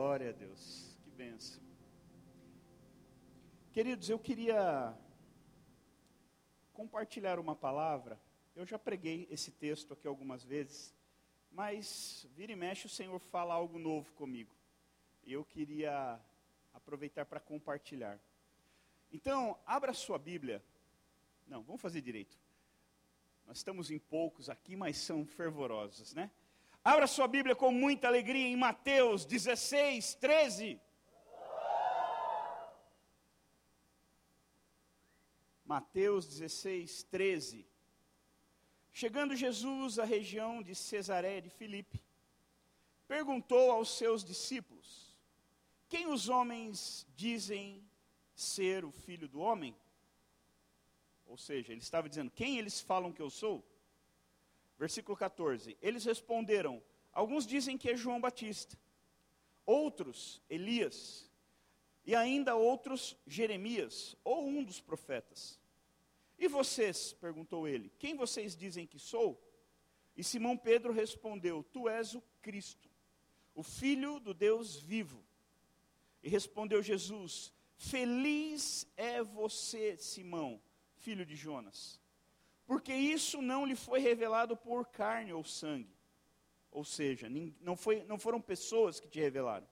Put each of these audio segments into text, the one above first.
Glória a Deus, que benção. Queridos, eu queria compartilhar uma palavra. Eu já preguei esse texto aqui algumas vezes, mas vira e mexe o Senhor fala algo novo comigo. E eu queria aproveitar para compartilhar. Então, abra sua Bíblia. Não, vamos fazer direito. Nós estamos em poucos aqui, mas são fervorosos, né? Abra sua Bíblia com muita alegria em Mateus 16, 13. Mateus 16, 13. Chegando Jesus à região de Cesareia de Filipe, perguntou aos seus discípulos: Quem os homens dizem ser o filho do homem? Ou seja, ele estava dizendo: Quem eles falam que eu sou? Versículo 14: Eles responderam: Alguns dizem que é João Batista, outros Elias, e ainda outros Jeremias, ou um dos profetas. E vocês? perguntou ele: Quem vocês dizem que sou? E Simão Pedro respondeu: Tu és o Cristo, o Filho do Deus vivo. E respondeu Jesus: Feliz é você, Simão filho de Jonas, porque isso não lhe foi revelado por carne ou sangue. Ou seja, não, foi, não foram pessoas que te revelaram,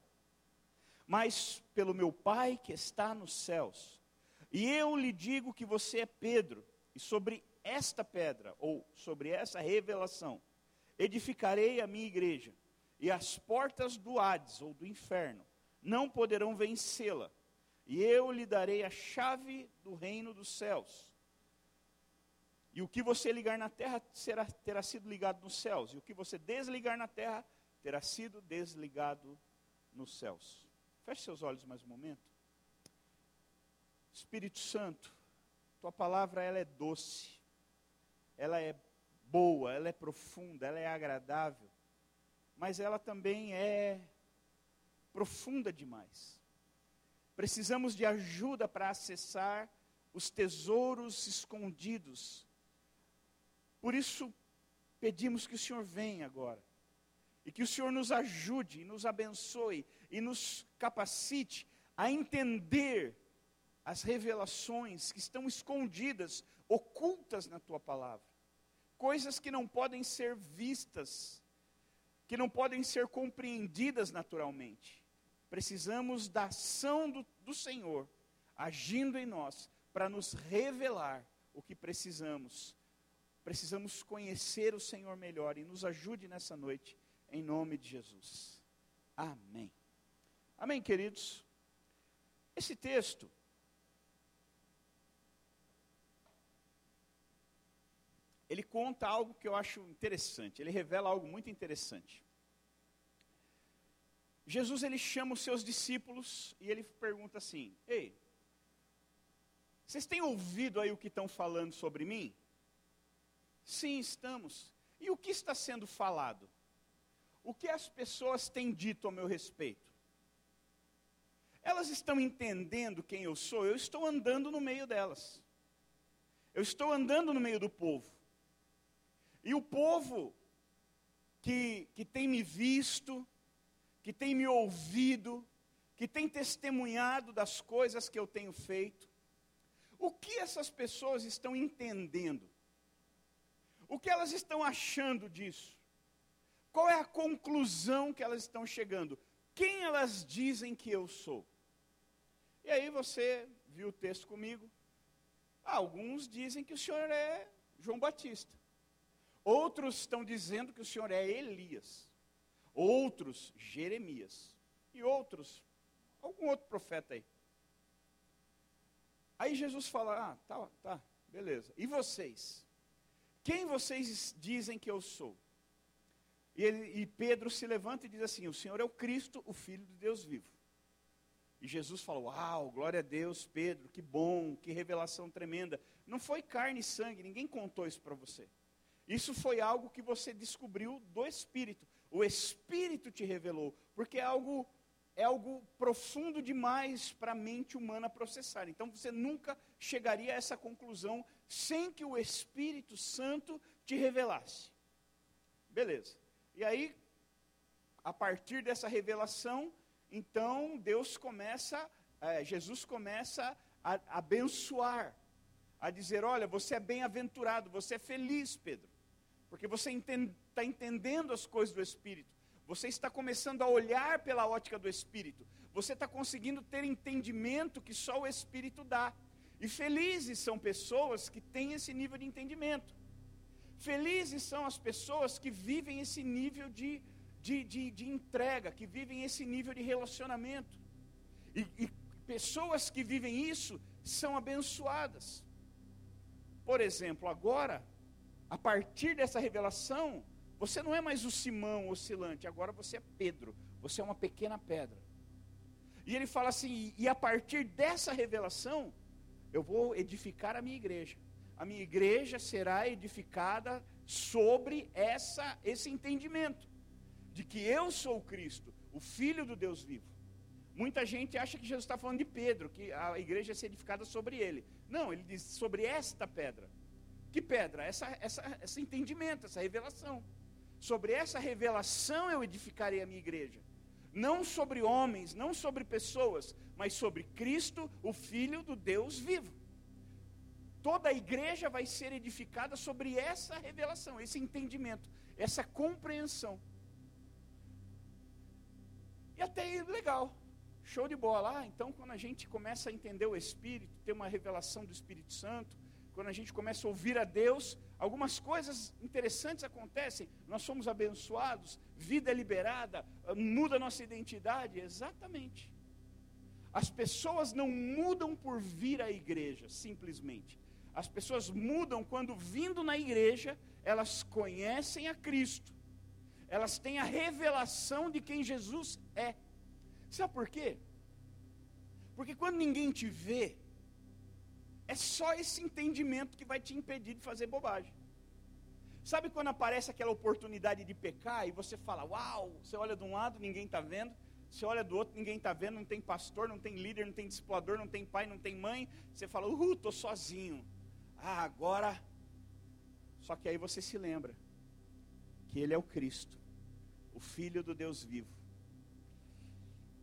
mas pelo meu Pai que está nos céus. E eu lhe digo que você é Pedro, e sobre esta pedra, ou sobre essa revelação, edificarei a minha igreja, e as portas do Hades, ou do inferno, não poderão vencê-la. E eu lhe darei a chave do reino dos céus. E o que você ligar na terra será, terá sido ligado nos céus, e o que você desligar na terra terá sido desligado nos céus. Feche seus olhos mais um momento. Espírito Santo, tua palavra ela é doce, ela é boa, ela é profunda, ela é agradável, mas ela também é profunda demais. Precisamos de ajuda para acessar os tesouros escondidos por isso, pedimos que o Senhor venha agora. E que o Senhor nos ajude, nos abençoe e nos capacite a entender as revelações que estão escondidas, ocultas na tua palavra. Coisas que não podem ser vistas, que não podem ser compreendidas naturalmente. Precisamos da ação do, do Senhor agindo em nós para nos revelar o que precisamos Precisamos conhecer o Senhor melhor e nos ajude nessa noite, em nome de Jesus. Amém. Amém, queridos. Esse texto ele conta algo que eu acho interessante, ele revela algo muito interessante. Jesus ele chama os seus discípulos e ele pergunta assim: Ei, vocês têm ouvido aí o que estão falando sobre mim? Sim, estamos. E o que está sendo falado? O que as pessoas têm dito ao meu respeito? Elas estão entendendo quem eu sou? Eu estou andando no meio delas. Eu estou andando no meio do povo. E o povo que, que tem me visto, que tem me ouvido, que tem testemunhado das coisas que eu tenho feito, o que essas pessoas estão entendendo? O que elas estão achando disso? Qual é a conclusão que elas estão chegando? Quem elas dizem que eu sou? E aí você viu o texto comigo. alguns dizem que o senhor é João Batista. Outros estão dizendo que o senhor é Elias. Outros, Jeremias. E outros, algum outro profeta aí. Aí Jesus fala: Ah, tá, tá, beleza. E vocês? Quem vocês dizem que eu sou? E, ele, e Pedro se levanta e diz assim: O Senhor é o Cristo, o Filho de Deus vivo. E Jesus falou: Uau, glória a Deus, Pedro, que bom, que revelação tremenda. Não foi carne e sangue, ninguém contou isso para você. Isso foi algo que você descobriu do Espírito. O Espírito te revelou, porque é algo é algo profundo demais para a mente humana processar. Então você nunca chegaria a essa conclusão sem que o Espírito Santo te revelasse. Beleza. E aí, a partir dessa revelação, então Deus começa, é, Jesus começa a, a abençoar, a dizer: olha, você é bem-aventurado, você é feliz, Pedro, porque você está entendendo as coisas do Espírito, você está começando a olhar pela ótica do Espírito, você está conseguindo ter entendimento que só o Espírito dá. E felizes são pessoas que têm esse nível de entendimento. Felizes são as pessoas que vivem esse nível de, de, de, de entrega, que vivem esse nível de relacionamento. E, e pessoas que vivem isso são abençoadas. Por exemplo, agora, a partir dessa revelação, você não é mais o Simão oscilante, agora você é Pedro, você é uma pequena pedra. E ele fala assim: e a partir dessa revelação, eu vou edificar a minha igreja a minha igreja será edificada sobre essa, esse entendimento de que eu sou o Cristo, o Filho do Deus vivo. Muita gente acha que Jesus está falando de Pedro, que a igreja é edificada sobre ele. Não, ele diz sobre esta pedra. Que pedra? Essa, essa, esse entendimento, essa revelação. Sobre essa revelação eu edificarei a minha igreja. Não sobre homens, não sobre pessoas, mas sobre Cristo, o Filho do Deus vivo toda a igreja vai ser edificada sobre essa revelação, esse entendimento, essa compreensão. E até legal, show de bola. Ah, então, quando a gente começa a entender o Espírito, ter uma revelação do Espírito Santo, quando a gente começa a ouvir a Deus, algumas coisas interessantes acontecem. Nós somos abençoados, vida é liberada, muda a nossa identidade. Exatamente. As pessoas não mudam por vir à igreja, simplesmente. As pessoas mudam quando, vindo na igreja, elas conhecem a Cristo, elas têm a revelação de quem Jesus é. Sabe por quê? Porque quando ninguém te vê, é só esse entendimento que vai te impedir de fazer bobagem. Sabe quando aparece aquela oportunidade de pecar e você fala, uau, você olha de um lado, ninguém está vendo, você olha do outro, ninguém está vendo, não tem pastor, não tem líder, não tem discipulador, não tem pai, não tem mãe, você fala, uhul, estou sozinho. Ah, agora. Só que aí você se lembra que Ele é o Cristo, o Filho do Deus vivo.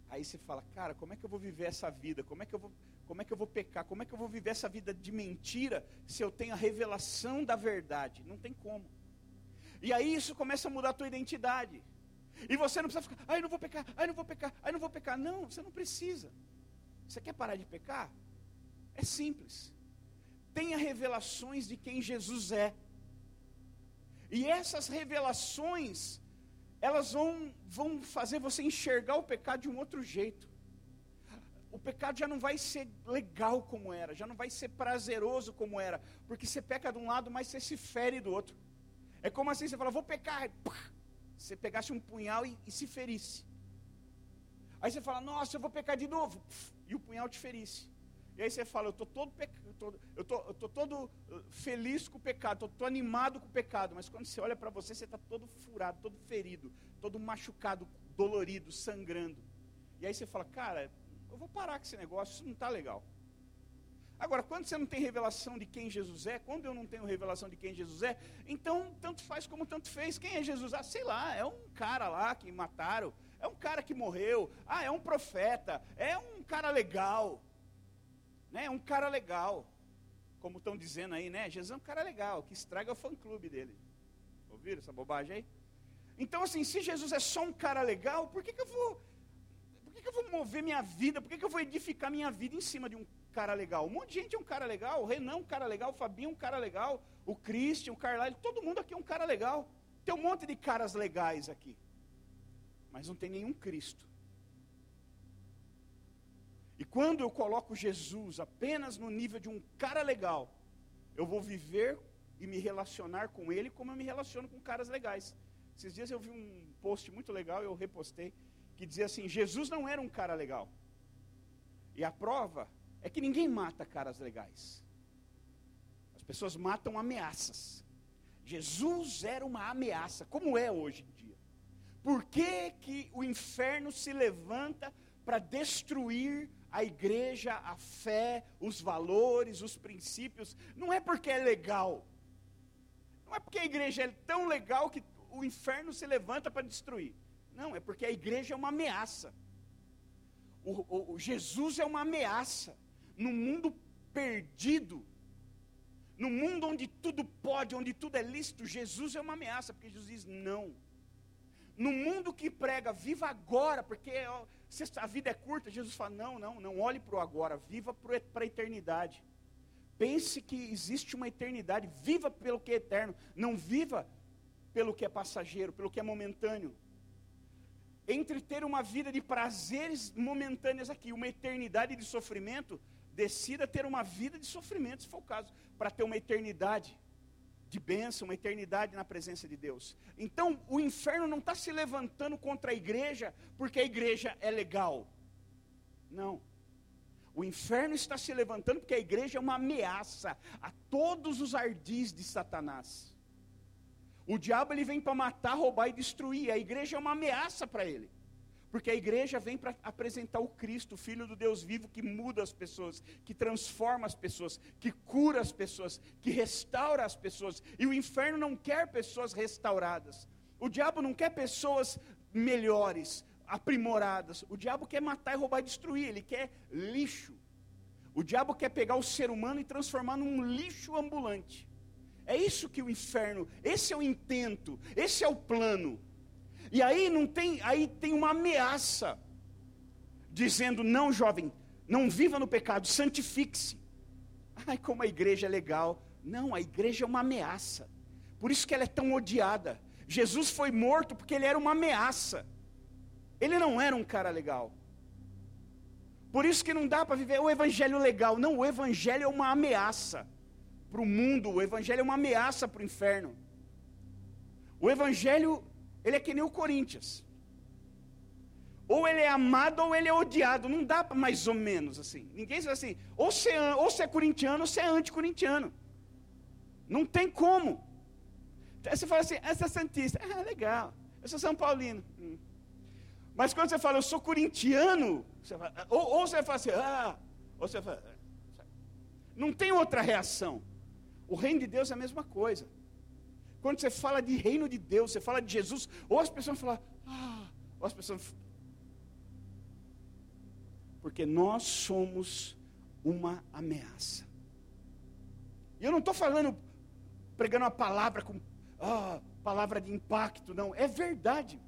Aí você fala, cara, como é que eu vou viver essa vida? Como é que eu vou, como é que eu vou pecar? Como é que eu vou viver essa vida de mentira se eu tenho a revelação da verdade? Não tem como. E aí isso começa a mudar a tua identidade. E você não precisa ficar, ai, não vou pecar, ai, não vou pecar, ai, não vou pecar. Não, você não precisa. Você quer parar de pecar? É simples tenha revelações de quem Jesus é. E essas revelações, elas vão, vão fazer você enxergar o pecado de um outro jeito. O pecado já não vai ser legal como era, já não vai ser prazeroso como era, porque você peca de um lado, mas você se fere do outro. É como assim, você fala, vou pecar, você pegasse um punhal e, e se ferisse. Aí você fala, nossa, eu vou pecar de novo, e o punhal te ferisse. E aí você fala, eu estou todo eu tô, estou todo uh, feliz com o pecado, estou animado com o pecado, mas quando você olha para você, você está todo furado, todo ferido, todo machucado, dolorido, sangrando. E aí você fala, cara, eu vou parar com esse negócio, isso não está legal. Agora, quando você não tem revelação de quem Jesus é, quando eu não tenho revelação de quem Jesus é, então tanto faz como tanto fez. Quem é Jesus? Ah, sei lá, é um cara lá que mataram, é um cara que morreu, ah, é um profeta, é um cara legal né? É um cara legal. Como estão dizendo aí, né? Jesus é um cara legal, que estraga o fã-clube dele. Ouviram essa bobagem aí? Então, assim, se Jesus é só um cara legal, por que, que eu vou. Que eu vou mover minha vida? Por que, que eu vou edificar minha vida em cima de um cara legal? Um monte de gente é um cara legal, o Renan é um cara legal, o Fabinho é um cara legal, o Christian, o Carlyle, todo mundo aqui é um cara legal. Tem um monte de caras legais aqui. Mas não tem nenhum Cristo. E quando eu coloco Jesus apenas no nível de um cara legal, eu vou viver e me relacionar com ele como eu me relaciono com caras legais. Esses dias eu vi um post muito legal, eu repostei, que dizia assim: Jesus não era um cara legal. E a prova é que ninguém mata caras legais. As pessoas matam ameaças. Jesus era uma ameaça, como é hoje em dia. Por que, que o inferno se levanta para destruir a igreja, a fé, os valores, os princípios, não é porque é legal. Não é porque a igreja é tão legal que o inferno se levanta para destruir. Não, é porque a igreja é uma ameaça. o, o, Jesus é uma ameaça. No mundo perdido, no mundo onde tudo pode, onde tudo é lícito, Jesus é uma ameaça, porque Jesus diz não. No mundo que prega, viva agora, porque a vida é curta, Jesus fala: não, não, não olhe para o agora, viva para a eternidade. Pense que existe uma eternidade, viva pelo que é eterno, não viva pelo que é passageiro, pelo que é momentâneo. Entre ter uma vida de prazeres momentâneos aqui, uma eternidade de sofrimento, decida ter uma vida de sofrimento, se for o caso, para ter uma eternidade de bênção, uma eternidade na presença de Deus. Então, o inferno não está se levantando contra a igreja porque a igreja é legal. Não. O inferno está se levantando porque a igreja é uma ameaça a todos os ardis de Satanás. O diabo ele vem para matar, roubar e destruir. A igreja é uma ameaça para ele. Porque a igreja vem para apresentar o Cristo, o Filho do Deus vivo, que muda as pessoas, que transforma as pessoas, que cura as pessoas, que restaura as pessoas. E o inferno não quer pessoas restauradas. O diabo não quer pessoas melhores, aprimoradas. O diabo quer matar roubar e destruir. Ele quer lixo. O diabo quer pegar o ser humano e transformar num lixo ambulante. É isso que o inferno, esse é o intento, esse é o plano. E aí não tem, aí tem uma ameaça dizendo: "Não, jovem, não viva no pecado, santifique-se". Ai, como a igreja é legal. Não, a igreja é uma ameaça. Por isso que ela é tão odiada. Jesus foi morto porque ele era uma ameaça. Ele não era um cara legal. Por isso que não dá para viver o evangelho legal. Não, o evangelho é uma ameaça para o mundo, o evangelho é uma ameaça para o inferno. O evangelho, ele é que nem o Corinthians. Ou ele é amado ou ele é odiado. Não dá para mais ou menos assim. Ninguém diz assim, ou você, é, ou você é corintiano ou você é anticorintiano. Não tem como. Você fala assim, essa é santista. Ah, legal. Eu sou São Paulino. Hum. Mas quando você fala, eu sou corintiano, você fala, ou, ou, você fala assim, ah, ou você fala, ah, não tem outra reação. O reino de Deus é a mesma coisa. Quando você fala de reino de Deus, você fala de Jesus, ou as pessoas falam, ah, ou as pessoas. Porque nós somos uma ameaça. E eu não estou falando, pregando uma palavra com ah, palavra de impacto, não. É verdade,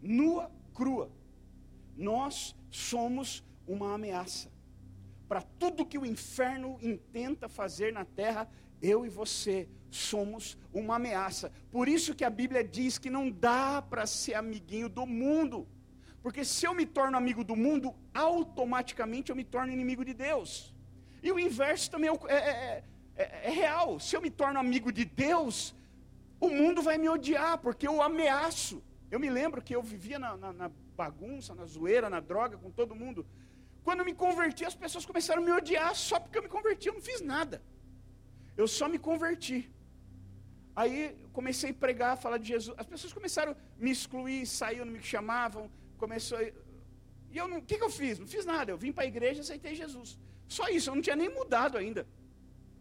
nua, crua. Nós somos uma ameaça. Para tudo que o inferno intenta fazer na terra, eu e você somos uma ameaça. Por isso que a Bíblia diz que não dá para ser amiguinho do mundo. Porque se eu me torno amigo do mundo, automaticamente eu me torno inimigo de Deus. E o inverso também é, é, é, é, é real. Se eu me torno amigo de Deus, o mundo vai me odiar, porque eu ameaço. Eu me lembro que eu vivia na, na, na bagunça, na zoeira, na droga com todo mundo. Quando eu me converti, as pessoas começaram a me odiar só porque eu me converti, eu não fiz nada. Eu só me converti. Aí comecei a pregar, falar de Jesus. As pessoas começaram a me excluir, saíam, não me chamavam. Começou a... E eu não. O que, que eu fiz? Não fiz nada. Eu vim para a igreja e aceitei Jesus. Só isso, eu não tinha nem mudado ainda.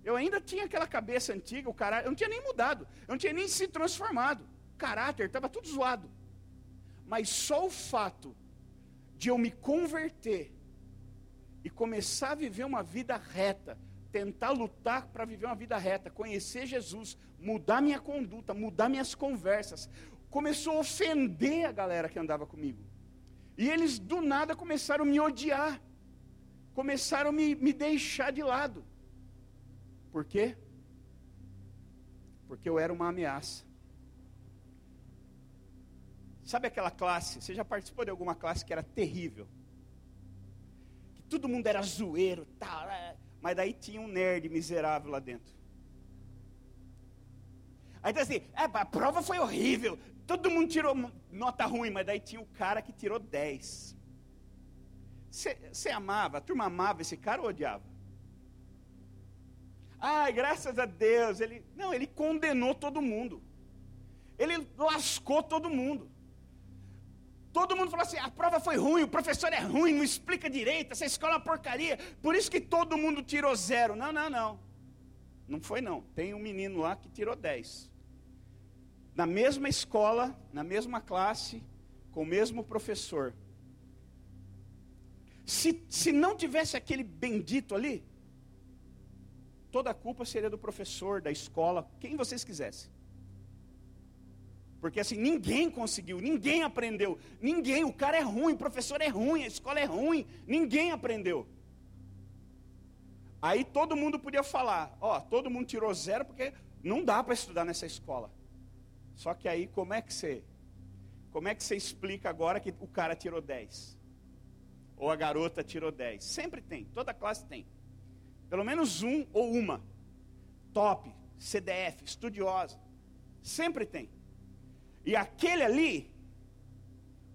Eu ainda tinha aquela cabeça antiga, o caráter. Eu não tinha nem mudado. Eu não tinha nem se transformado. O caráter estava tudo zoado. Mas só o fato de eu me converter e começar a viver uma vida reta, tentar lutar para viver uma vida reta, conhecer Jesus, mudar minha conduta, mudar minhas conversas. Começou a ofender a galera que andava comigo. E eles do nada começaram a me odiar. Começaram a me, me deixar de lado. Por quê? Porque eu era uma ameaça. Sabe aquela classe? Você já participou de alguma classe que era terrível? Que todo mundo era zoeiro, tal. É mas daí tinha um nerd miserável lá dentro. Aí então assim, é, a prova foi horrível, todo mundo tirou nota ruim, mas daí tinha o cara que tirou 10. Você amava, a turma amava esse cara ou odiava? Ai, graças a Deus, ele. Não, ele condenou todo mundo. Ele lascou todo mundo. Todo mundo falou assim: a prova foi ruim, o professor é ruim, não explica direito, essa escola é uma porcaria. Por isso que todo mundo tirou zero. Não, não, não. Não foi não. Tem um menino lá que tirou dez. Na mesma escola, na mesma classe, com o mesmo professor. Se, se não tivesse aquele bendito ali, toda a culpa seria do professor, da escola, quem vocês quisessem. Porque assim, ninguém conseguiu, ninguém aprendeu, ninguém, o cara é ruim, o professor é ruim, a escola é ruim, ninguém aprendeu. Aí todo mundo podia falar, ó, todo mundo tirou zero porque não dá para estudar nessa escola. Só que aí como é que você, como é que você explica agora que o cara tirou 10? Ou a garota tirou 10? Sempre tem, toda classe tem. Pelo menos um ou uma. Top, CDF, estudiosa. Sempre tem. E aquele ali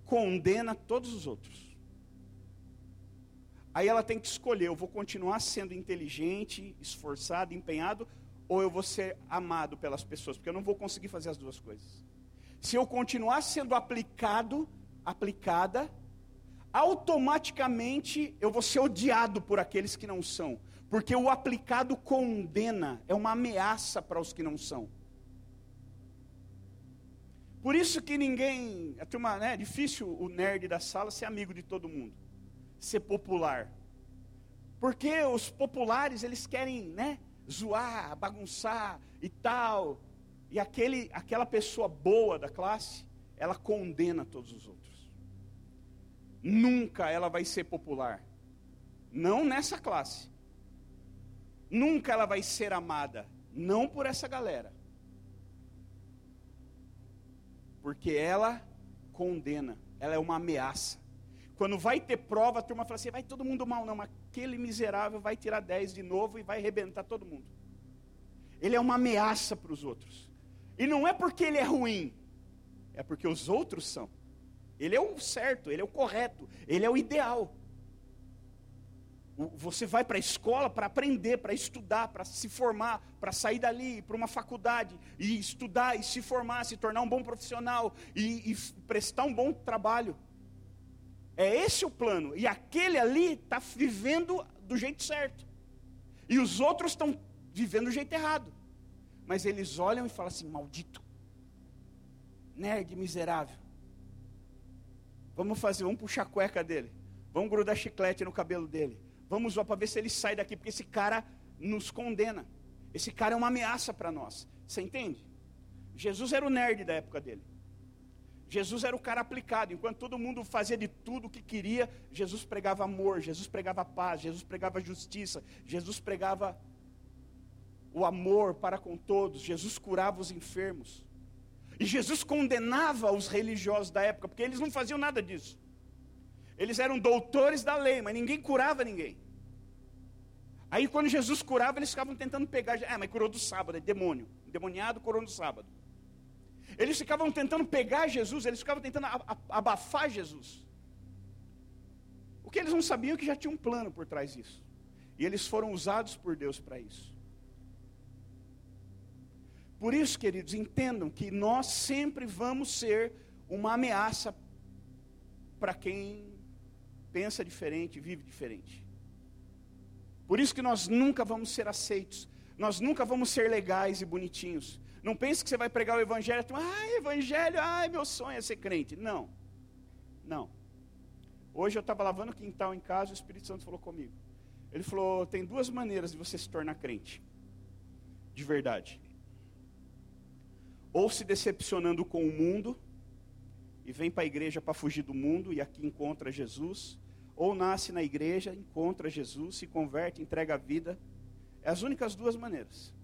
condena todos os outros. Aí ela tem que escolher: eu vou continuar sendo inteligente, esforçado, empenhado, ou eu vou ser amado pelas pessoas, porque eu não vou conseguir fazer as duas coisas. Se eu continuar sendo aplicado, aplicada, automaticamente eu vou ser odiado por aqueles que não são, porque o aplicado condena, é uma ameaça para os que não são. Por isso que ninguém, a turma, né, é difícil o nerd da sala ser amigo de todo mundo ser popular. Porque os populares, eles querem, né, zoar, bagunçar e tal. E aquele, aquela pessoa boa da classe, ela condena todos os outros. Nunca ela vai ser popular. Não nessa classe. Nunca ela vai ser amada. Não por essa galera. Porque ela condena. Ela é uma ameaça. Quando vai ter prova, a turma fala assim: vai todo mundo mal, não, aquele miserável vai tirar 10 de novo e vai arrebentar todo mundo. Ele é uma ameaça para os outros. E não é porque ele é ruim, é porque os outros são. Ele é o certo, ele é o correto, ele é o ideal. Você vai para a escola para aprender, para estudar, para se formar, para sair dali, para uma faculdade e estudar e se formar, se tornar um bom profissional e, e prestar um bom trabalho. É esse o plano. E aquele ali está vivendo do jeito certo. E os outros estão vivendo do jeito errado. Mas eles olham e falam assim: maldito, nerd miserável. Vamos fazer, vamos puxar a cueca dele. Vamos grudar chiclete no cabelo dele. Vamos zoar para ver se ele sai daqui, porque esse cara nos condena. Esse cara é uma ameaça para nós. Você entende? Jesus era o nerd da época dele. Jesus era o cara aplicado, enquanto todo mundo fazia de tudo o que queria, Jesus pregava amor, Jesus pregava paz, Jesus pregava justiça, Jesus pregava o amor para com todos, Jesus curava os enfermos. E Jesus condenava os religiosos da época, porque eles não faziam nada disso. Eles eram doutores da lei, mas ninguém curava ninguém. Aí quando Jesus curava, eles ficavam tentando pegar, ah, mas curou do sábado, é demônio. Demoniado curou no sábado. Eles ficavam tentando pegar Jesus, eles ficavam tentando abafar Jesus. O que eles não sabiam é que já tinha um plano por trás disso. E eles foram usados por Deus para isso. Por isso, queridos, entendam que nós sempre vamos ser uma ameaça para quem pensa diferente, vive diferente. Por isso que nós nunca vamos ser aceitos, nós nunca vamos ser legais e bonitinhos. Não pense que você vai pregar o evangelho, e ai, evangelho, ai, meu sonho é ser crente. Não. Não. Hoje eu estava lavando o quintal em casa, o Espírito Santo falou comigo. Ele falou: tem duas maneiras de você se tornar crente. De verdade. Ou se decepcionando com o mundo, e vem para a igreja para fugir do mundo, e aqui encontra Jesus. Ou nasce na igreja, encontra Jesus, se converte, entrega a vida. É as únicas duas maneiras.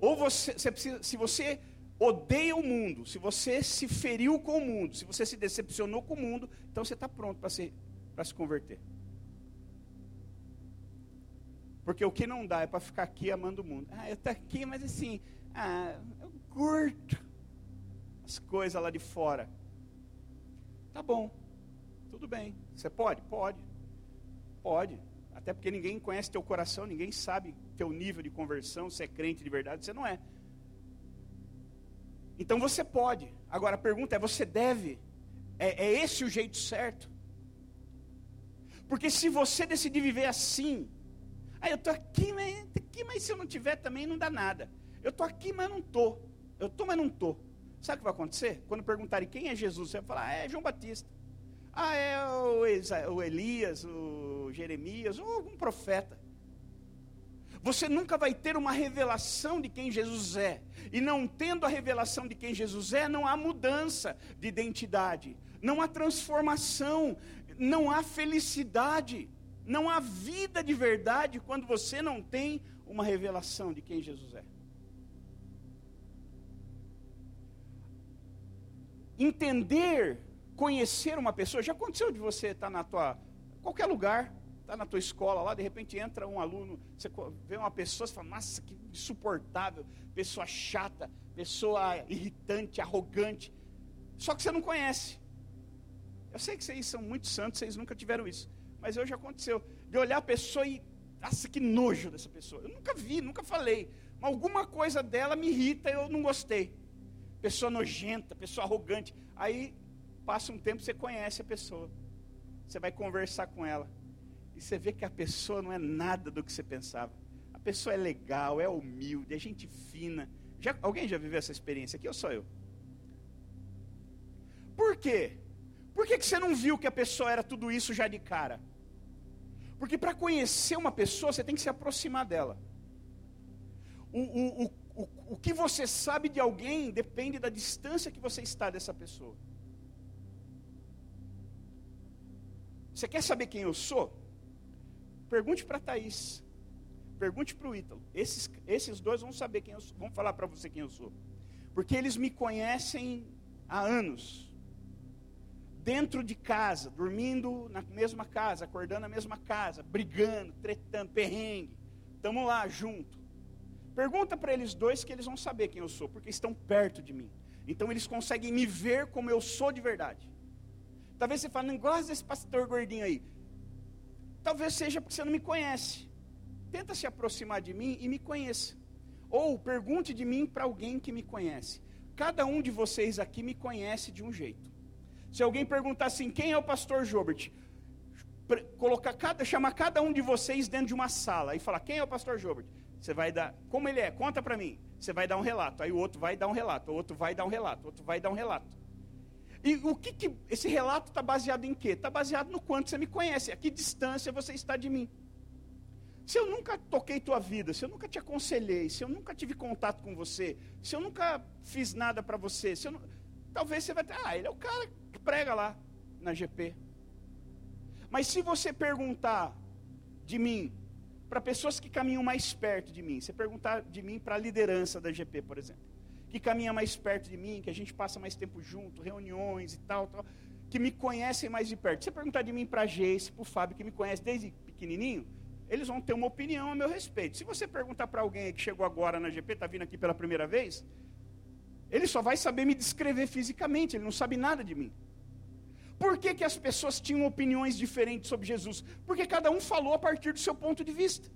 Ou você, você precisa, se você odeia o mundo, se você se feriu com o mundo, se você se decepcionou com o mundo, então você está pronto para se, se converter. Porque o que não dá é para ficar aqui amando o mundo. Ah, eu estou aqui, mas assim, ah, eu curto as coisas lá de fora. Tá bom, tudo bem. Você pode? Pode. Pode. Até porque ninguém conhece teu coração, ninguém sabe teu nível de conversão, se é crente de verdade, você não é. Então você pode. Agora a pergunta é: você deve? É, é esse o jeito certo? Porque se você decidir viver assim, ah, eu estou aqui, mas, aqui, mas se eu não tiver também não dá nada. Eu estou aqui, mas não estou. Eu estou, mas não estou. Sabe o que vai acontecer? Quando perguntarem quem é Jesus, você vai falar, ah, é João Batista. Ah, é o Elias, o Jeremias, ou algum profeta. Você nunca vai ter uma revelação de quem Jesus é. E não tendo a revelação de quem Jesus é, não há mudança de identidade, não há transformação, não há felicidade, não há vida de verdade quando você não tem uma revelação de quem Jesus é. Entender, conhecer uma pessoa, já aconteceu de você estar na tua qualquer lugar, está na tua escola lá, de repente entra um aluno, você vê uma pessoa, você fala, nossa, que insuportável, pessoa chata, pessoa irritante, arrogante. Só que você não conhece. Eu sei que vocês são muito santos, vocês nunca tiveram isso. Mas hoje aconteceu. De olhar a pessoa e. Nossa, que nojo dessa pessoa. Eu nunca vi, nunca falei. Mas alguma coisa dela me irrita eu não gostei. Pessoa nojenta, pessoa arrogante. Aí passa um tempo, você conhece a pessoa. Você vai conversar com ela. E você vê que a pessoa não é nada do que você pensava. A pessoa é legal, é humilde, é gente fina. Já, alguém já viveu essa experiência aqui ou só eu? Por quê? Por que, que você não viu que a pessoa era tudo isso já de cara? Porque para conhecer uma pessoa, você tem que se aproximar dela. O, o, o, o, o que você sabe de alguém depende da distância que você está dessa pessoa. Você quer saber quem eu sou? Pergunte para Thaís. Pergunte para o Ítalo. Esses, esses dois vão saber quem eu sou. Vão falar para você quem eu sou. Porque eles me conhecem há anos. Dentro de casa, dormindo na mesma casa, acordando na mesma casa, brigando, tretando, perrengue. Estamos lá junto. Pergunta para eles dois que eles vão saber quem eu sou, porque estão perto de mim. Então eles conseguem me ver como eu sou de verdade. Talvez você fale, não gosta desse pastor gordinho aí. Talvez seja porque você não me conhece. Tenta se aproximar de mim e me conheça. Ou pergunte de mim para alguém que me conhece. Cada um de vocês aqui me conhece de um jeito. Se alguém perguntar assim, quem é o pastor Jobert? Colocar cada, chamar cada um de vocês dentro de uma sala e falar, quem é o pastor Jobert? Você vai dar, como ele é? Conta para mim. Você vai dar um relato. Aí o outro vai dar um relato, o outro vai dar um relato, o outro vai dar um relato. E o que, que esse relato está baseado em quê? Está baseado no quanto você me conhece, a que distância você está de mim. Se eu nunca toquei tua vida, se eu nunca te aconselhei, se eu nunca tive contato com você, se eu nunca fiz nada para você, não... talvez você vai ter, ah, ele é o cara que prega lá na GP. Mas se você perguntar de mim para pessoas que caminham mais perto de mim, você perguntar de mim para a liderança da GP, por exemplo, que caminha mais perto de mim, que a gente passa mais tempo junto, reuniões e tal, tal que me conhecem mais de perto. Se você perguntar de mim para a Geice, para o Fábio, que me conhece desde pequenininho, eles vão ter uma opinião a meu respeito. Se você perguntar para alguém que chegou agora na GP, está vindo aqui pela primeira vez, ele só vai saber me descrever fisicamente, ele não sabe nada de mim. Por que, que as pessoas tinham opiniões diferentes sobre Jesus? Porque cada um falou a partir do seu ponto de vista.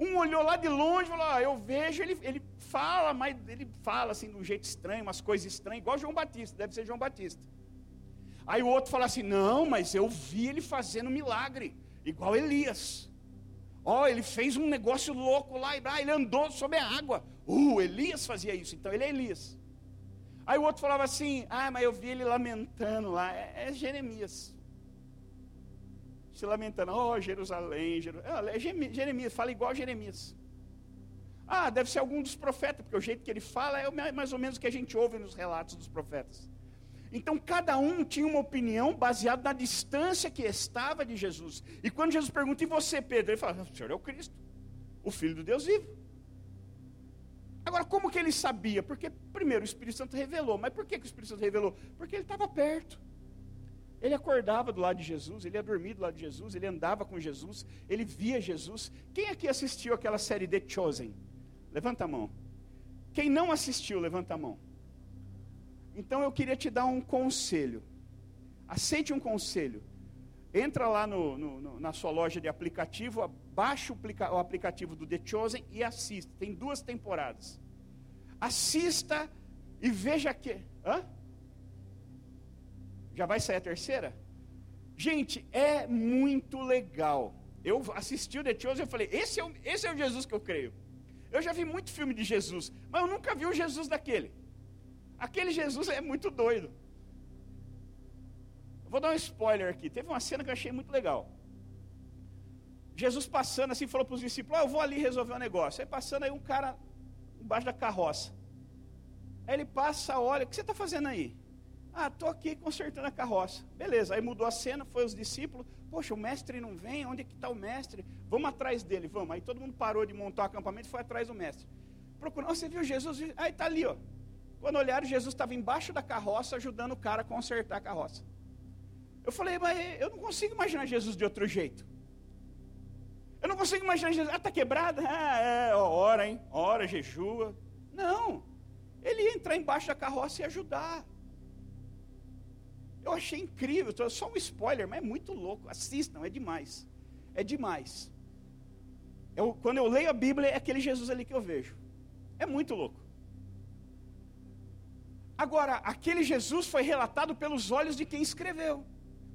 Um olhou lá de longe e falou: ah, Eu vejo, ele, ele fala, mas ele fala assim de um jeito estranho, umas coisas estranhas, igual João Batista, deve ser João Batista. Aí o outro fala assim: Não, mas eu vi ele fazendo milagre, igual Elias. Ó, oh, ele fez um negócio louco lá, e ah, ele andou sobre a água. Uh, Elias fazia isso, então ele é Elias. Aí o outro falava assim: Ah, mas eu vi ele lamentando lá. É, é Jeremias se lamentando, oh Jerusalém, Jerusalém. É Jeremias, fala igual Jeremias. Ah, deve ser algum dos profetas, porque o jeito que ele fala é mais ou menos o que a gente ouve nos relatos dos profetas. Então cada um tinha uma opinião baseada na distância que estava de Jesus. E quando Jesus pergunta, e você, Pedro? Ele fala, o Senhor é o Cristo, o Filho do Deus vivo. Agora, como que ele sabia? Porque, primeiro, o Espírito Santo revelou. Mas por que, que o Espírito Santo revelou? Porque ele estava perto. Ele acordava do lado de Jesus, ele ia dormir do lado de Jesus, ele andava com Jesus, ele via Jesus. Quem aqui assistiu aquela série The Chosen? Levanta a mão. Quem não assistiu, levanta a mão. Então eu queria te dar um conselho. Aceite um conselho. Entra lá no, no, na sua loja de aplicativo, baixa o, o aplicativo do The Chosen e assista. Tem duas temporadas. Assista e veja que. Hã? Já vai sair a terceira? Gente, é muito legal. Eu assisti o The Chosen e falei, esse é, o, esse é o Jesus que eu creio. Eu já vi muito filme de Jesus, mas eu nunca vi o Jesus daquele. Aquele Jesus é muito doido. Vou dar um spoiler aqui. Teve uma cena que eu achei muito legal. Jesus passando assim, falou para os discípulos: Eu vou ali resolver um negócio. Aí passando aí um cara embaixo da carroça. Aí ele passa, olha: O que você está fazendo aí? Ah, estou aqui consertando a carroça. Beleza, aí mudou a cena, foi os discípulos. Poxa, o mestre não vem, onde é que está o mestre? Vamos atrás dele, vamos. Aí todo mundo parou de montar o acampamento e foi atrás do mestre. Procurou, você viu Jesus? Aí está ali, ó. Quando olharam, Jesus estava embaixo da carroça ajudando o cara a consertar a carroça. Eu falei, mas eu não consigo imaginar Jesus de outro jeito. Eu não consigo imaginar Jesus, ah, está quebrada? Ah, é, ora, hein? Ora, jejua. Não. Ele ia entrar embaixo da carroça e ajudar. Eu achei incrível, só um spoiler, mas é muito louco. Assistam, é demais. É demais. Eu, quando eu leio a Bíblia, é aquele Jesus ali que eu vejo. É muito louco. Agora, aquele Jesus foi relatado pelos olhos de quem escreveu,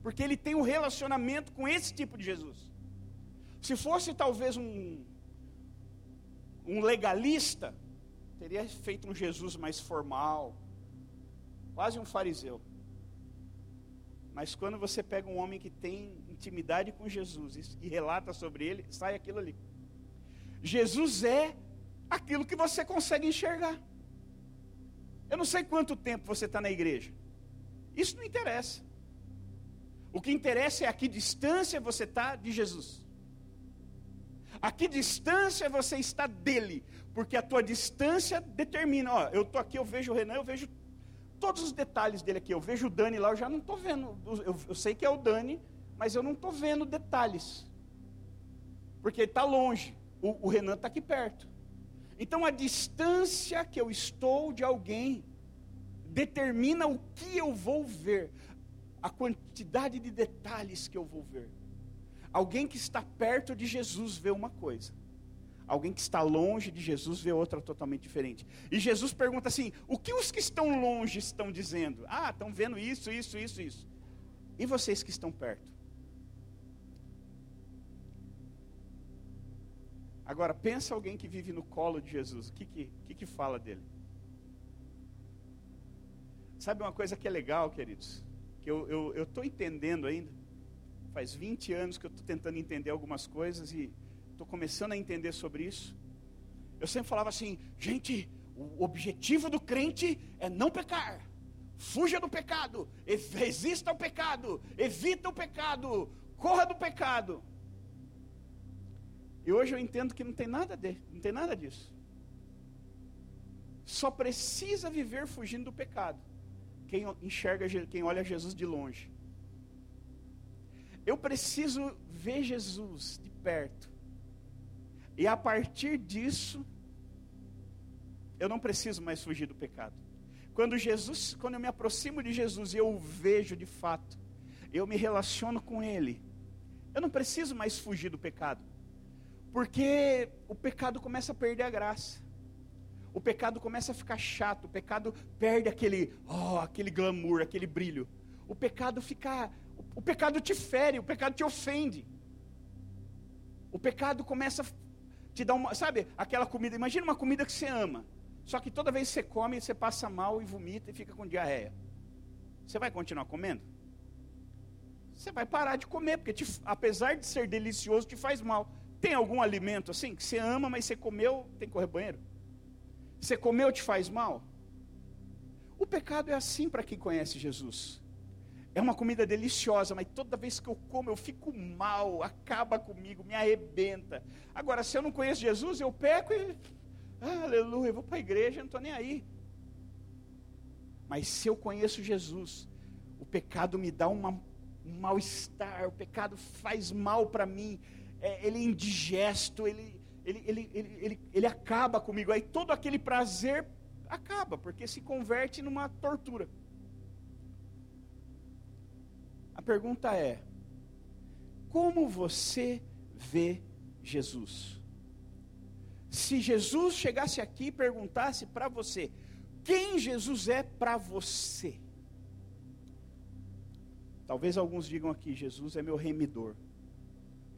porque ele tem um relacionamento com esse tipo de Jesus. Se fosse talvez um, um legalista, teria feito um Jesus mais formal, quase um fariseu. Mas quando você pega um homem que tem intimidade com Jesus e relata sobre ele, sai aquilo ali. Jesus é aquilo que você consegue enxergar. Eu não sei quanto tempo você está na igreja. Isso não interessa. O que interessa é a que distância você está de Jesus. A que distância você está dele. Porque a tua distância determina. Ó, eu estou aqui, eu vejo o Renan, eu vejo todos os detalhes dele aqui. Eu vejo o Dani lá, eu já não estou vendo. Eu, eu, sei que é o Dani, mas eu não estou vendo detalhes. Porque ele está longe. O, o Renan está aqui perto. Então a distância que eu estou de alguém determina o que eu vou ver, a quantidade de detalhes que eu vou ver. Alguém que está perto de Jesus vê uma coisa Alguém que está longe de Jesus vê outra totalmente diferente. E Jesus pergunta assim: o que os que estão longe estão dizendo? Ah, estão vendo isso, isso, isso, isso. E vocês que estão perto? Agora, pensa alguém que vive no colo de Jesus. O que, que, que, que fala dele? Sabe uma coisa que é legal, queridos? Que eu estou entendendo ainda. Faz 20 anos que eu estou tentando entender algumas coisas e estou começando a entender sobre isso. Eu sempre falava assim, gente, o objetivo do crente é não pecar. Fuja do pecado, resista ao pecado, evita o pecado, corra do pecado. E hoje eu entendo que não tem nada de, não tem nada disso. Só precisa viver fugindo do pecado. Quem enxerga, quem olha Jesus de longe. Eu preciso ver Jesus de perto e a partir disso, eu não preciso mais fugir do pecado. Quando Jesus, quando eu me aproximo de Jesus e eu o vejo de fato, eu me relaciono com ele. Eu não preciso mais fugir do pecado. Porque o pecado começa a perder a graça. O pecado começa a ficar chato, o pecado perde aquele, oh, aquele glamour, aquele brilho. O pecado fica, o pecado te fere, o pecado te ofende. O pecado começa a te dá uma, sabe, aquela comida, imagina uma comida que você ama, só que toda vez que você come, você passa mal e vomita e fica com diarreia. Você vai continuar comendo? Você vai parar de comer, porque te, apesar de ser delicioso, te faz mal. Tem algum alimento assim que você ama, mas você comeu, tem que correr banheiro? Você comeu, te faz mal? O pecado é assim para quem conhece Jesus. É uma comida deliciosa, mas toda vez que eu como eu fico mal, acaba comigo, me arrebenta. Agora, se eu não conheço Jesus, eu peco e. Ah, aleluia, eu vou para a igreja, não estou nem aí. Mas se eu conheço Jesus, o pecado me dá uma, um mal-estar, o pecado faz mal para mim, é, ele é indigesto, ele, ele, ele, ele, ele, ele acaba comigo. Aí todo aquele prazer acaba, porque se converte numa tortura. A pergunta é: como você vê Jesus? Se Jesus chegasse aqui e perguntasse para você, quem Jesus é para você? Talvez alguns digam aqui: Jesus é meu remidor.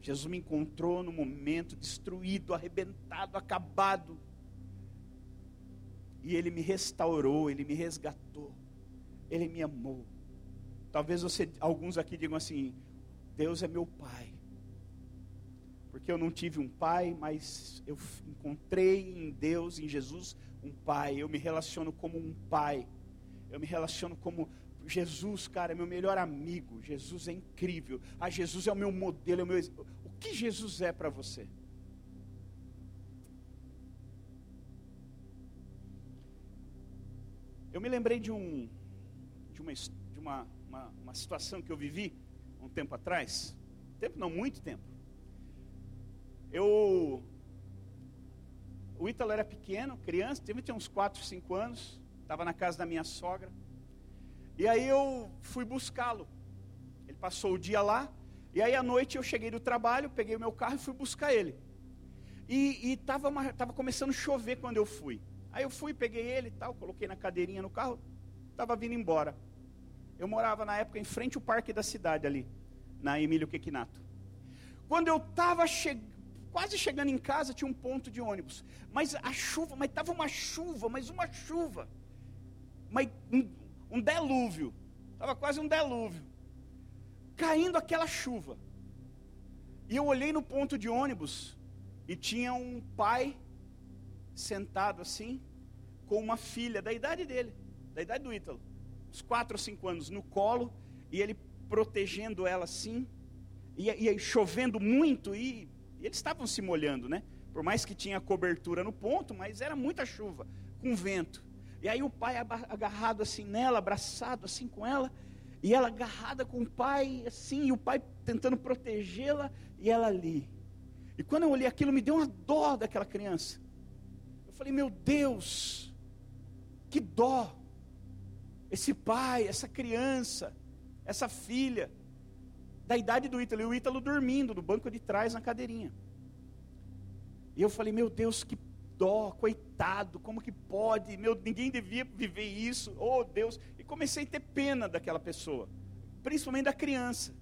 Jesus me encontrou no momento destruído, arrebentado, acabado. E Ele me restaurou, Ele me resgatou, Ele me amou. Talvez você, alguns aqui digam assim: Deus é meu pai. Porque eu não tive um pai, mas eu encontrei em Deus, em Jesus, um pai. Eu me relaciono como um pai. Eu me relaciono como Jesus, cara, é meu melhor amigo. Jesus é incrível. Ah, Jesus é o meu modelo. É o, meu... o que Jesus é para você? Eu me lembrei de um de uma, de uma, uma, uma situação que eu vivi um tempo atrás. Tempo não, muito tempo. Eu. O Ítalo era pequeno, criança, teve tinha uns 4, 5 anos, estava na casa da minha sogra. E aí eu fui buscá-lo. Ele passou o dia lá, e aí à noite eu cheguei do trabalho, peguei o meu carro e fui buscar ele. E estava tava começando a chover quando eu fui. Aí eu fui, peguei ele e tal, coloquei na cadeirinha no carro, estava vindo embora. Eu morava na época em frente ao parque da cidade ali, na Emílio Quequinato. Quando eu estava chegando quase chegando em casa tinha um ponto de ônibus. Mas a chuva, mas estava uma chuva, mas uma chuva. Mas um, um delúvio. Estava quase um delúvio. Caindo aquela chuva. E eu olhei no ponto de ônibus e tinha um pai sentado assim, com uma filha da idade dele, da idade do Ítalo, uns 4 ou 5 anos, no colo, e ele protegendo ela assim, e, e chovendo muito, e e eles estavam se molhando, né? Por mais que tinha cobertura no ponto, mas era muita chuva, com vento. E aí o pai agarrado assim nela, abraçado assim com ela, e ela agarrada com o pai, assim, e o pai tentando protegê-la, e ela ali. E quando eu olhei aquilo, me deu uma dó daquela criança. Eu falei, meu Deus, que dó. Esse pai, essa criança, essa filha da idade do Ítalo, e o Ítalo dormindo no banco de trás na cadeirinha. E eu falei, meu Deus, que dó, coitado, como que pode? Meu, ninguém devia viver isso. Oh, Deus. E comecei a ter pena daquela pessoa, principalmente da criança.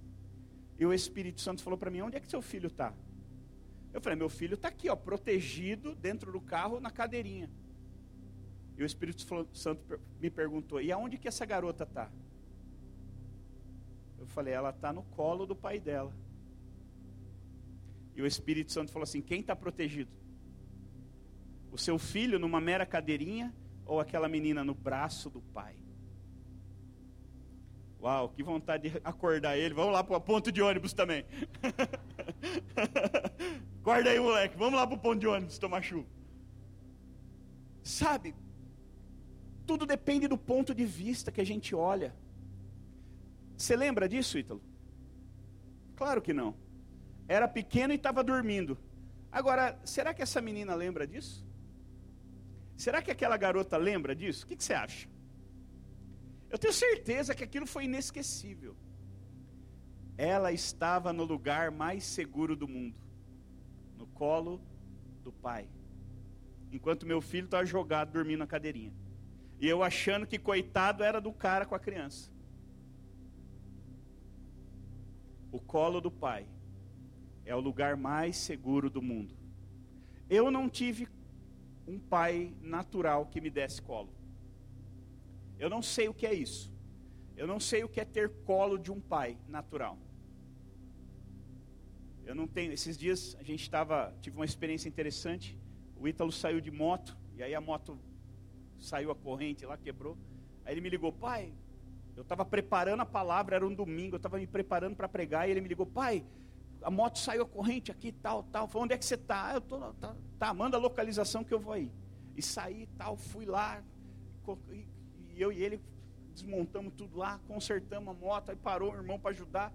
E o Espírito Santo falou para mim: "Onde é que seu filho está?" Eu falei: "Meu filho está aqui, ó, protegido dentro do carro na cadeirinha." E o Espírito Santo me perguntou: "E aonde que essa garota está?" Eu falei, ela está no colo do pai dela. E o Espírito Santo falou assim: quem está protegido? O seu filho numa mera cadeirinha ou aquela menina no braço do pai? Uau, que vontade de acordar ele. Vamos lá para o ponto de ônibus também. Acorda aí, moleque. Vamos lá para o ponto de ônibus tomar chuva. Sabe, tudo depende do ponto de vista que a gente olha. Você lembra disso, Ítalo? Claro que não. Era pequeno e estava dormindo. Agora, será que essa menina lembra disso? Será que aquela garota lembra disso? O que, que você acha? Eu tenho certeza que aquilo foi inesquecível. Ela estava no lugar mais seguro do mundo no colo do pai. Enquanto meu filho estava jogado dormindo na cadeirinha. E eu achando que coitado era do cara com a criança. O colo do pai é o lugar mais seguro do mundo. Eu não tive um pai natural que me desse colo. Eu não sei o que é isso. Eu não sei o que é ter colo de um pai natural. Eu não tenho. Esses dias a gente estava, tive uma experiência interessante. O Ítalo saiu de moto e aí a moto saiu a corrente lá, quebrou. Aí ele me ligou, pai, eu estava preparando a palavra, era um domingo, eu estava me preparando para pregar, e ele me ligou, pai, a moto saiu a corrente aqui, tal, tal. Falei, onde é que você está? Eu tô, tá, tá, manda a localização que eu vou aí. E saí tal, fui lá, e, e eu e ele desmontamos tudo lá, consertamos a moto, aí parou o irmão para ajudar,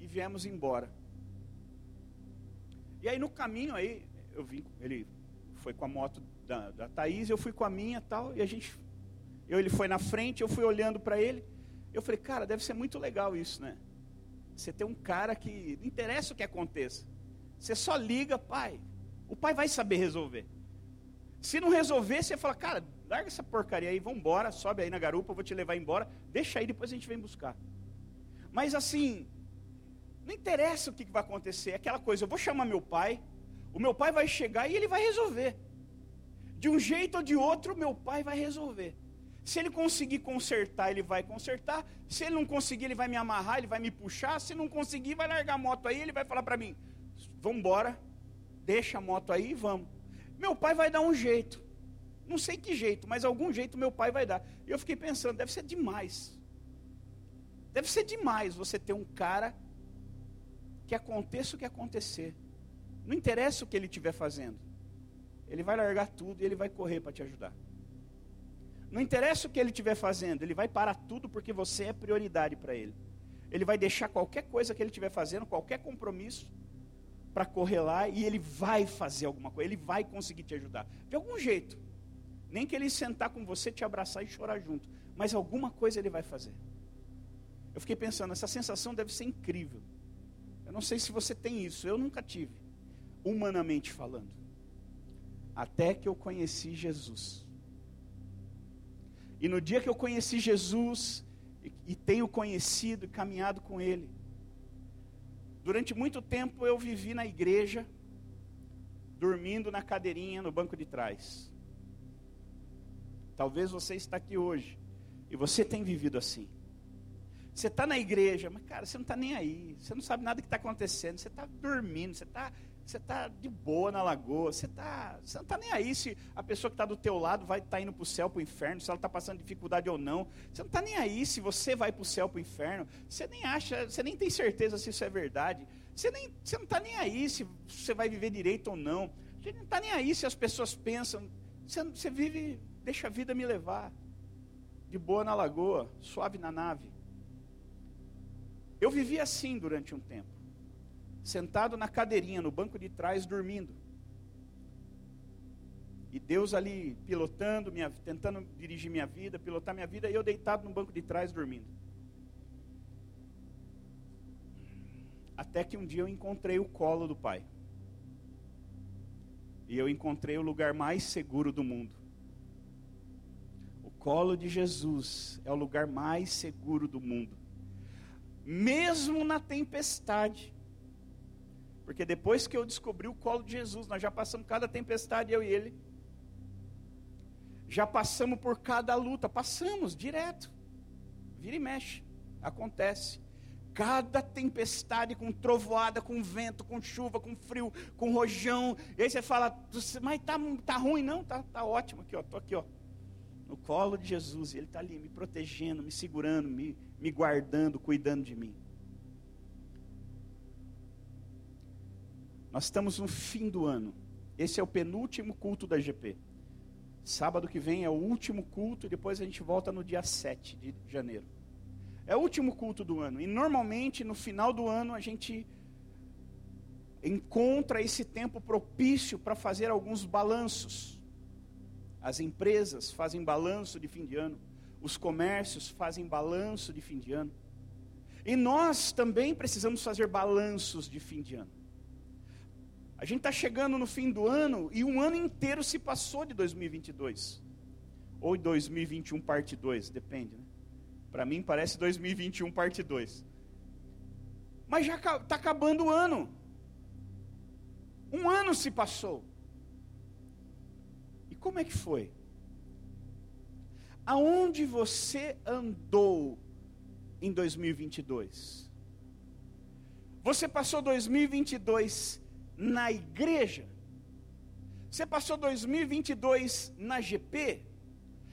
e viemos embora. E aí no caminho aí, eu vim, ele foi com a moto da, da Thaís, eu fui com a minha tal, e a gente eu, ele foi na frente, eu fui olhando para ele. Eu falei, cara, deve ser muito legal isso, né? Você tem um cara que não interessa o que aconteça. Você só liga, pai. O pai vai saber resolver. Se não resolver, você fala, cara, larga essa porcaria aí, vamos embora, sobe aí na garupa, eu vou te levar embora, deixa aí, depois a gente vem buscar. Mas assim, não interessa o que vai acontecer, é aquela coisa, eu vou chamar meu pai, o meu pai vai chegar e ele vai resolver. De um jeito ou de outro, meu pai vai resolver. Se ele conseguir consertar, ele vai consertar. Se ele não conseguir, ele vai me amarrar, ele vai me puxar. Se não conseguir, vai largar a moto aí, ele vai falar para mim: "Vamos embora. Deixa a moto aí e vamos". Meu pai vai dar um jeito. Não sei que jeito, mas algum jeito meu pai vai dar. E eu fiquei pensando, deve ser demais. Deve ser demais você ter um cara que aconteça o que acontecer. Não interessa o que ele estiver fazendo. Ele vai largar tudo e ele vai correr para te ajudar. Não interessa o que ele estiver fazendo, ele vai parar tudo porque você é prioridade para ele. Ele vai deixar qualquer coisa que ele estiver fazendo, qualquer compromisso, para correr lá e ele vai fazer alguma coisa, ele vai conseguir te ajudar. De algum jeito. Nem que ele sentar com você, te abraçar e chorar junto, mas alguma coisa ele vai fazer. Eu fiquei pensando, essa sensação deve ser incrível. Eu não sei se você tem isso, eu nunca tive, humanamente falando. Até que eu conheci Jesus. E no dia que eu conheci Jesus, e, e tenho conhecido e caminhado com Ele, durante muito tempo eu vivi na igreja, dormindo na cadeirinha no banco de trás. Talvez você está aqui hoje e você tem vivido assim. Você está na igreja, mas cara, você não está nem aí. Você não sabe nada que está acontecendo. Você está dormindo, você está você está de boa na lagoa, você, tá, você não está nem aí se a pessoa que está do teu lado vai estar tá indo para o céu, para o inferno, se ela está passando dificuldade ou não. Você não está nem aí se você vai para o céu, para o inferno. Você nem acha, você nem tem certeza se isso é verdade. Você, nem, você não está nem aí se você vai viver direito ou não. Você não está nem aí se as pessoas pensam. Você, você vive, deixa a vida me levar. De boa na lagoa, suave na nave. Eu vivi assim durante um tempo sentado na cadeirinha, no banco de trás, dormindo. E Deus ali pilotando, minha, tentando dirigir minha vida, pilotar minha vida, e eu deitado no banco de trás dormindo. Até que um dia eu encontrei o colo do Pai. E eu encontrei o lugar mais seguro do mundo. O colo de Jesus é o lugar mais seguro do mundo. Mesmo na tempestade, porque depois que eu descobri o colo de Jesus, nós já passamos cada tempestade, eu e ele. Já passamos por cada luta, passamos direto. Vira e mexe, acontece. Cada tempestade com trovoada, com vento, com chuva, com frio, com rojão. E aí você fala, mas tá, tá ruim, não? Tá, tá ótimo aqui, ó. Tô aqui, ó. No colo de Jesus, e Ele está ali me protegendo, me segurando, me, me guardando, cuidando de mim. Nós estamos no fim do ano. Esse é o penúltimo culto da GP. Sábado que vem é o último culto e depois a gente volta no dia 7 de janeiro. É o último culto do ano. E normalmente no final do ano a gente encontra esse tempo propício para fazer alguns balanços. As empresas fazem balanço de fim de ano, os comércios fazem balanço de fim de ano. E nós também precisamos fazer balanços de fim de ano. A gente está chegando no fim do ano e um ano inteiro se passou de 2022. Ou 2021 parte 2, depende, né? Para mim parece 2021 parte 2. Mas já está acabando o ano. Um ano se passou. E como é que foi? Aonde você andou em 2022? Você passou 2022 na igreja? Você passou 2022 na GP?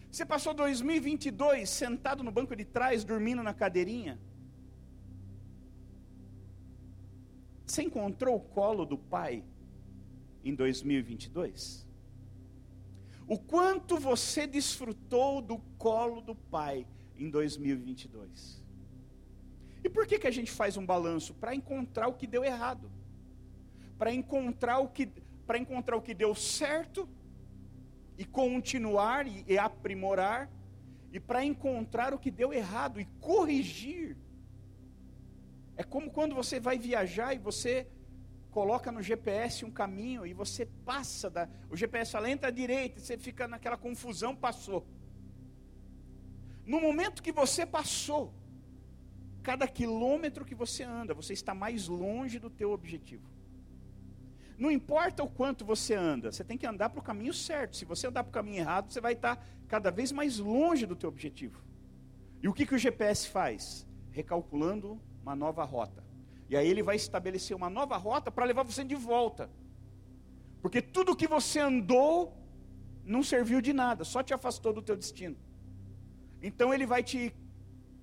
Você passou 2022 sentado no banco de trás, dormindo na cadeirinha? Você encontrou o colo do Pai em 2022? O quanto você desfrutou do colo do Pai em 2022? E por que, que a gente faz um balanço? Para encontrar o que deu errado para encontrar o que para encontrar o que deu certo e continuar e, e aprimorar e para encontrar o que deu errado e corrigir. É como quando você vai viajar e você coloca no GPS um caminho e você passa da. O GPS fala, entra à direita, você fica naquela confusão, passou. No momento que você passou, cada quilômetro que você anda, você está mais longe do teu objetivo. Não importa o quanto você anda, você tem que andar para o caminho certo. Se você andar para o caminho errado, você vai estar cada vez mais longe do teu objetivo. E o que, que o GPS faz? Recalculando uma nova rota. E aí ele vai estabelecer uma nova rota para levar você de volta. Porque tudo que você andou não serviu de nada, só te afastou do teu destino. Então ele vai te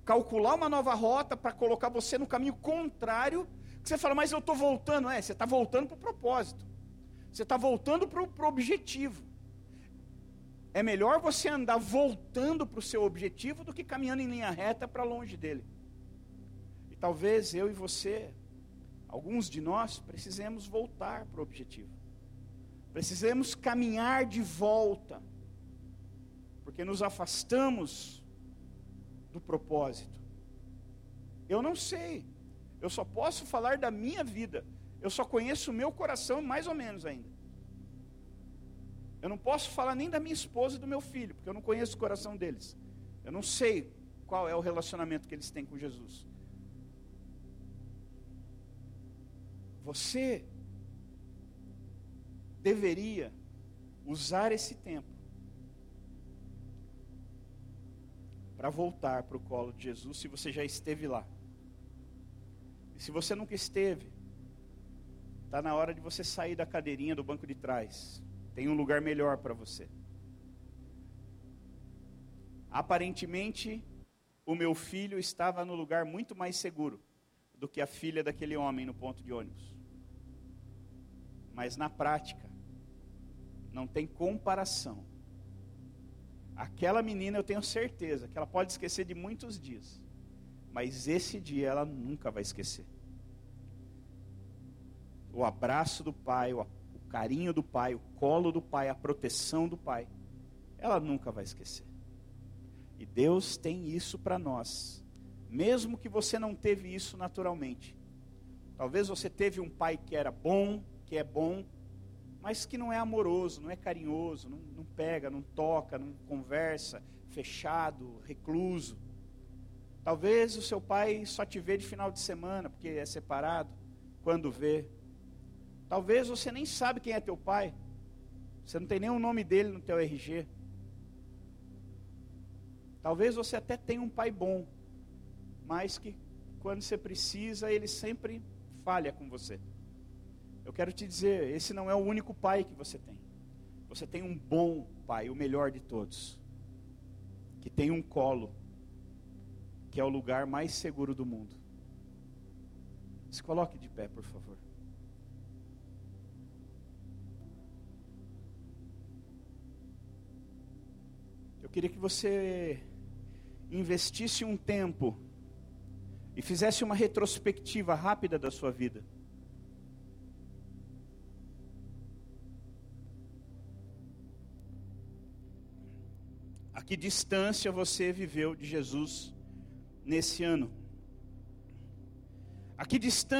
calcular uma nova rota para colocar você no caminho contrário. Que você fala, mas eu estou voltando. É, você está voltando para o propósito. Você está voltando para o objetivo. É melhor você andar voltando para o seu objetivo do que caminhando em linha reta para longe dele. E talvez eu e você, alguns de nós, precisemos voltar para o objetivo. Precisamos caminhar de volta. Porque nos afastamos do propósito. Eu não sei. Eu só posso falar da minha vida. Eu só conheço o meu coração mais ou menos ainda. Eu não posso falar nem da minha esposa e do meu filho, porque eu não conheço o coração deles. Eu não sei qual é o relacionamento que eles têm com Jesus. Você deveria usar esse tempo para voltar para o colo de Jesus se você já esteve lá. Se você nunca esteve, está na hora de você sair da cadeirinha do banco de trás. Tem um lugar melhor para você. Aparentemente, o meu filho estava no lugar muito mais seguro do que a filha daquele homem no ponto de ônibus. Mas na prática, não tem comparação Aquela menina eu tenho certeza que ela pode esquecer de muitos dias, mas esse dia ela nunca vai esquecer. O abraço do pai, o, carinho do pai, o colo do pai, a proteção do pai, ela nunca vai esquecer. E Deus tem isso para nós, mesmo que você não teve isso naturalmente. Talvez você teve um pai que era bom, que é bom, mas que não é amoroso, não é carinhoso, não, não pega, não toca, não conversa, fechado, recluso. Talvez o seu pai só te vê de final de semana, porque é separado, quando vê. Talvez você nem sabe quem é teu pai. Você não tem nem o nome dele no teu RG. Talvez você até tenha um pai bom, mas que quando você precisa, ele sempre falha com você. Eu quero te dizer, esse não é o único pai que você tem. Você tem um bom pai, o melhor de todos, que tem um colo, que é o lugar mais seguro do mundo. Se coloque de pé, por favor. Eu queria que você investisse um tempo e fizesse uma retrospectiva rápida da sua vida. A que distância você viveu de Jesus nesse ano? A que distância